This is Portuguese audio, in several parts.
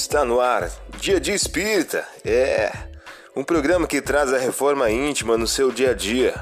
Está no ar, Dia de Espírita. É um programa que traz a reforma íntima no seu dia a dia.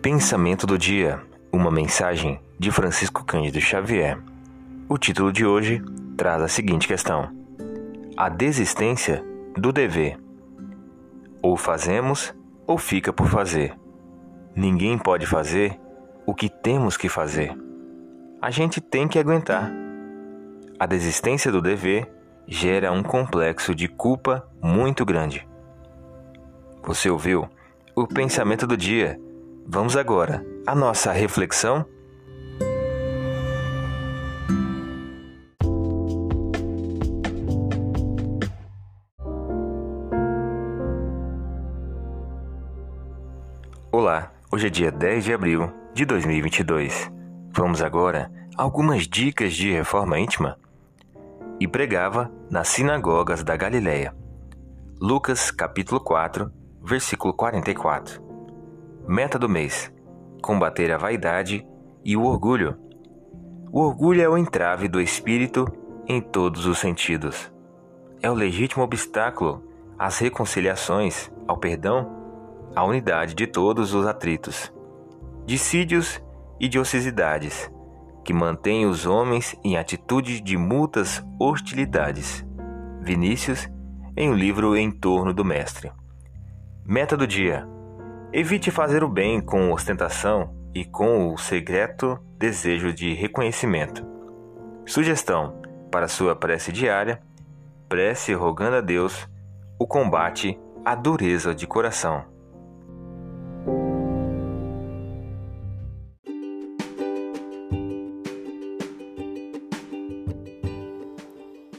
Pensamento do dia. Uma mensagem de Francisco Cândido Xavier. O título de hoje traz a seguinte questão: A desistência do dever. Ou fazemos ou fica por fazer. Ninguém pode fazer o que temos que fazer. A gente tem que aguentar. A desistência do dever gera um complexo de culpa muito grande. Você ouviu o pensamento do dia? Vamos agora à nossa reflexão? Olá, hoje é dia 10 de abril de 2022. Vamos agora a algumas dicas de reforma íntima. E pregava nas sinagogas da Galileia. Lucas capítulo 4, versículo 44. Meta do mês: combater a vaidade e o orgulho. O orgulho é o entrave do espírito em todos os sentidos. É o legítimo obstáculo às reconciliações, ao perdão a unidade de todos os atritos, dissídios e diocesidades, que mantêm os homens em atitude de muitas hostilidades. Vinícius, em um livro em torno do mestre. Meta do dia: evite fazer o bem com ostentação e com o secreto desejo de reconhecimento. Sugestão para sua prece diária: prece rogando a Deus o combate à dureza de coração.